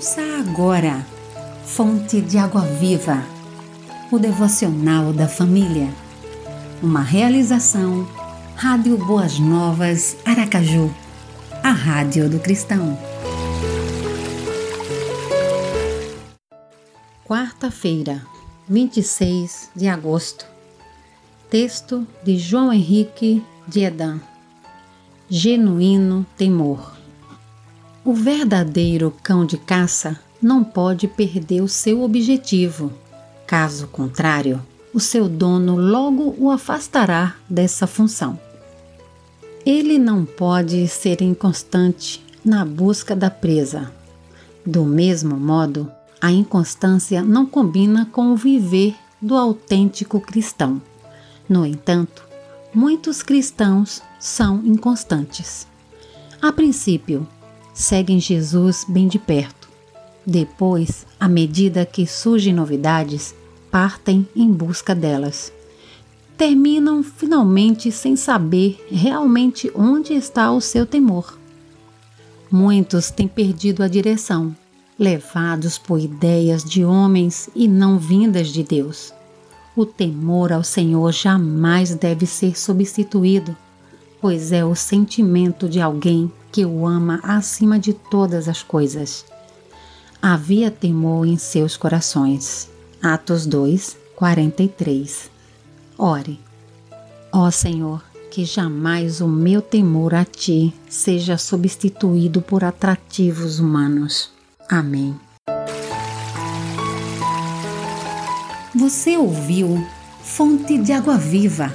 Ouça agora, Fonte de Água Viva, o devocional da família. Uma realização, Rádio Boas Novas, Aracaju, a Rádio do Cristão. Quarta-feira, 26 de agosto. Texto de João Henrique de Edan. Genuíno temor. O verdadeiro cão de caça não pode perder o seu objetivo. Caso contrário, o seu dono logo o afastará dessa função. Ele não pode ser inconstante na busca da presa. Do mesmo modo, a inconstância não combina com o viver do autêntico cristão. No entanto, muitos cristãos são inconstantes. A princípio, seguem Jesus bem de perto. Depois, à medida que surgem novidades, partem em busca delas. Terminam finalmente sem saber realmente onde está o seu temor. Muitos têm perdido a direção, levados por ideias de homens e não vindas de Deus. O temor ao Senhor jamais deve ser substituído, pois é o sentimento de alguém que o ama acima de todas as coisas. Havia temor em seus corações. Atos 2, 43. Ore. Ó Senhor, que jamais o meu temor a Ti seja substituído por atrativos humanos. Amém. Você ouviu Fonte de Água Viva,